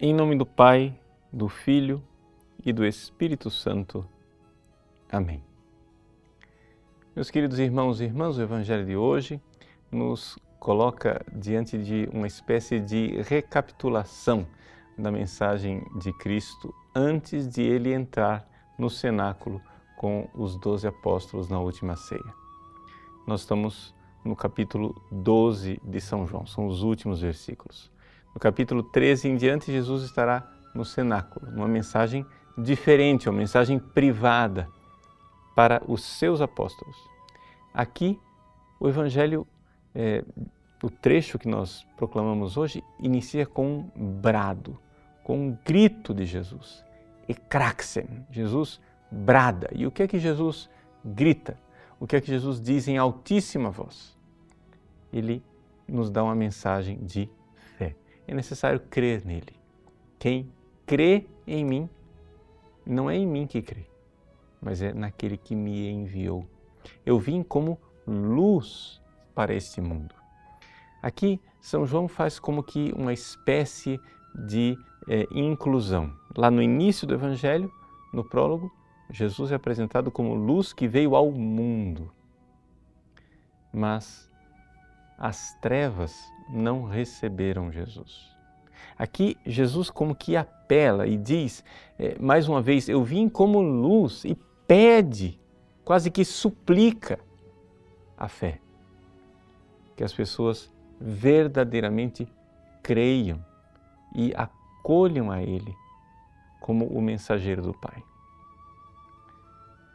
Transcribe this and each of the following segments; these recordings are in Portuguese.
Em nome do Pai, do Filho e do Espírito Santo. Amém. Meus queridos irmãos e irmãs, o Evangelho de hoje nos coloca diante de uma espécie de recapitulação da mensagem de Cristo antes de ele entrar no cenáculo com os doze apóstolos na última ceia. Nós estamos no capítulo 12 de São João, são os últimos versículos. No capítulo 13 em diante, Jesus estará no cenáculo, uma mensagem diferente, uma mensagem privada para os seus apóstolos. Aqui, o Evangelho, é, o trecho que nós proclamamos hoje, inicia com um brado, com um grito de Jesus. Ecraxen, Jesus brada. E o que é que Jesus grita? O que é que Jesus diz em altíssima voz? Ele nos dá uma mensagem de é necessário crer nele. Quem crê em mim, não é em mim que crê, mas é naquele que me enviou. Eu vim como luz para este mundo. Aqui, São João faz como que uma espécie de é, inclusão. Lá no início do Evangelho, no prólogo, Jesus é apresentado como luz que veio ao mundo. Mas as trevas não receberam Jesus. Aqui, Jesus como que apela e diz, é, mais uma vez, eu vim como luz e pede, quase que suplica a fé. Que as pessoas verdadeiramente creiam e acolham a Ele como o mensageiro do Pai.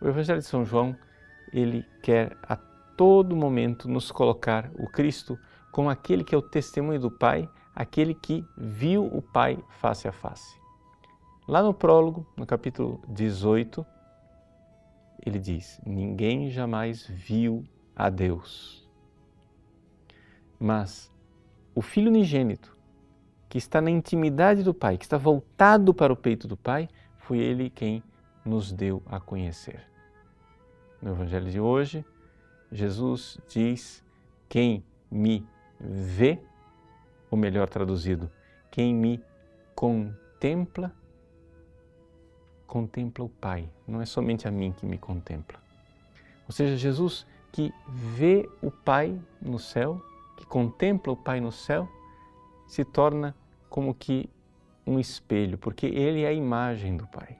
O Evangelho de São João, ele quer a todo momento nos colocar o Cristo como aquele que é o testemunho do Pai, aquele que viu o Pai face a face. Lá no prólogo, no capítulo 18, ele diz: Ninguém jamais viu a Deus. Mas o Filho unigênito, que está na intimidade do Pai, que está voltado para o peito do Pai, foi ele quem nos deu a conhecer. No Evangelho de hoje, Jesus diz: Quem me vê, ou melhor traduzido, quem me contempla, contempla o Pai. Não é somente a mim que me contempla. Ou seja, Jesus que vê o Pai no céu, que contempla o Pai no céu, se torna como que um espelho, porque ele é a imagem do Pai.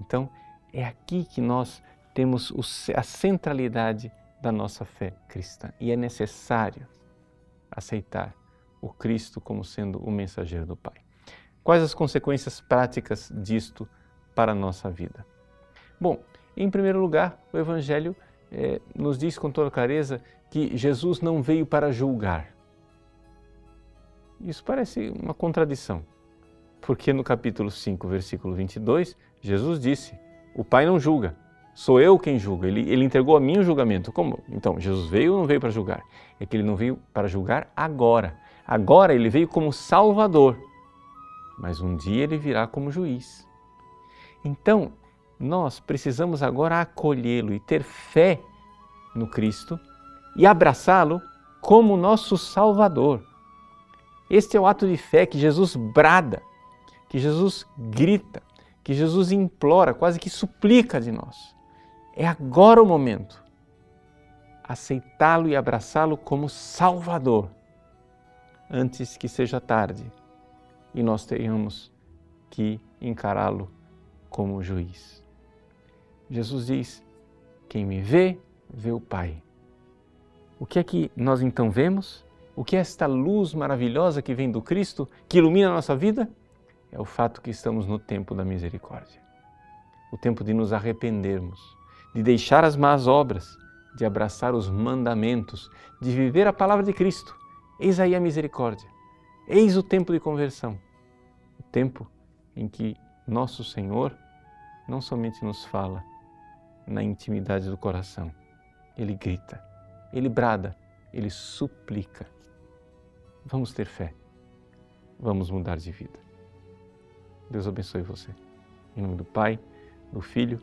Então, é aqui que nós temos a centralidade da nossa fé cristã e é necessário aceitar o Cristo como sendo o mensageiro do Pai. Quais as consequências práticas disto para a nossa vida? Bom, em primeiro lugar, o Evangelho eh, nos diz com toda clareza que Jesus não veio para julgar. Isso parece uma contradição, porque no capítulo 5, versículo 22, Jesus disse: O Pai não julga, Sou eu quem julga. Ele, ele entregou a mim o julgamento. Como? Então, Jesus veio ou não veio para julgar? É que ele não veio para julgar agora. Agora ele veio como Salvador. Mas um dia ele virá como juiz. Então, nós precisamos agora acolhê-lo e ter fé no Cristo e abraçá-lo como nosso Salvador. Este é o ato de fé que Jesus brada, que Jesus grita, que Jesus implora, quase que suplica de nós. É agora o momento. Aceitá-lo e abraçá-lo como Salvador, antes que seja tarde e nós tenhamos que encará-lo como juiz. Jesus diz: Quem me vê, vê o Pai. O que é que nós então vemos? O que é esta luz maravilhosa que vem do Cristo, que ilumina a nossa vida? É o fato que estamos no tempo da misericórdia o tempo de nos arrependermos de deixar as más obras, de abraçar os mandamentos, de viver a palavra de Cristo. Eis aí a misericórdia. Eis o tempo de conversão. O tempo em que nosso Senhor não somente nos fala na intimidade do coração, ele grita, ele brada, ele suplica. Vamos ter fé. Vamos mudar de vida. Deus abençoe você. Em nome do Pai, do Filho